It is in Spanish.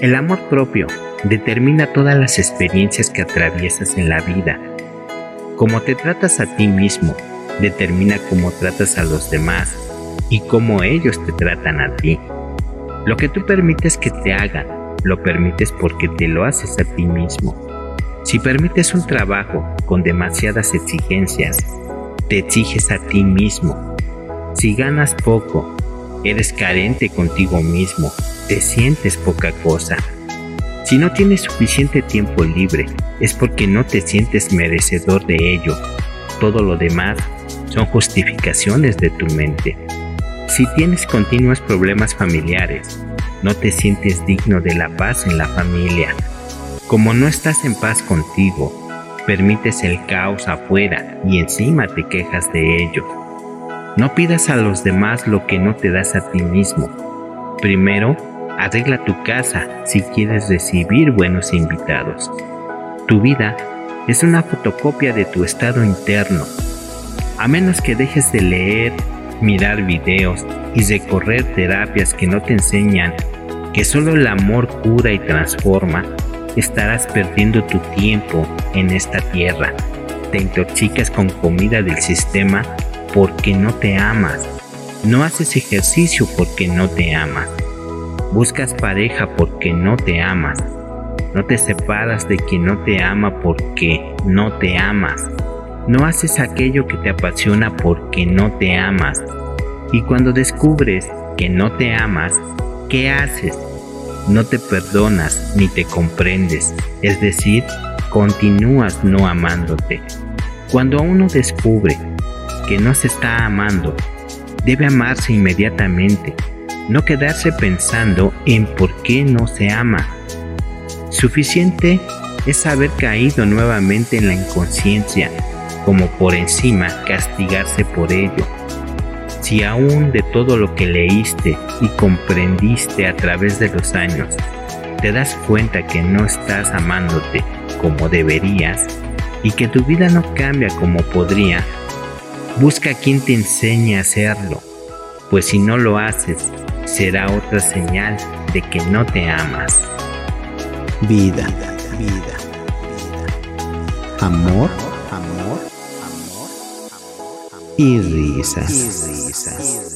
El amor propio determina todas las experiencias que atraviesas en la vida. Cómo te tratas a ti mismo determina cómo tratas a los demás y cómo ellos te tratan a ti. Lo que tú permites que te hagan, lo permites porque te lo haces a ti mismo. Si permites un trabajo con demasiadas exigencias, te exiges a ti mismo. Si ganas poco, eres carente contigo mismo, te sientes poca cosa. Si no tienes suficiente tiempo libre, es porque no te sientes merecedor de ello. Todo lo demás son justificaciones de tu mente. Si tienes continuos problemas familiares, no te sientes digno de la paz en la familia. Como no estás en paz contigo, permites el caos afuera y encima te quejas de ello. No pidas a los demás lo que no te das a ti mismo. Primero, arregla tu casa si quieres recibir buenos invitados. Tu vida es una fotocopia de tu estado interno. A menos que dejes de leer, mirar videos y recorrer terapias que no te enseñan que solo el amor cura y transforma, estarás perdiendo tu tiempo en esta tierra. Te intoxicas con comida del sistema porque no te amas. No haces ejercicio porque no te amas. Buscas pareja porque no te amas. No te separas de quien no te ama porque no te amas. No haces aquello que te apasiona porque no te amas. Y cuando descubres que no te amas, ¿qué haces? No te perdonas ni te comprendes, es decir, continúas no amándote. Cuando uno descubre que no se está amando, debe amarse inmediatamente, no quedarse pensando en por qué no se ama. Suficiente es haber caído nuevamente en la inconsciencia, como por encima castigarse por ello si aún de todo lo que leíste y comprendiste a través de los años, te das cuenta que no estás amándote como deberías y que tu vida no cambia como podría, busca a quien te enseñe a hacerlo, pues si no lo haces, será otra señal de que no te amas. Vida, vida, amor, amor, amor, amor, y risas.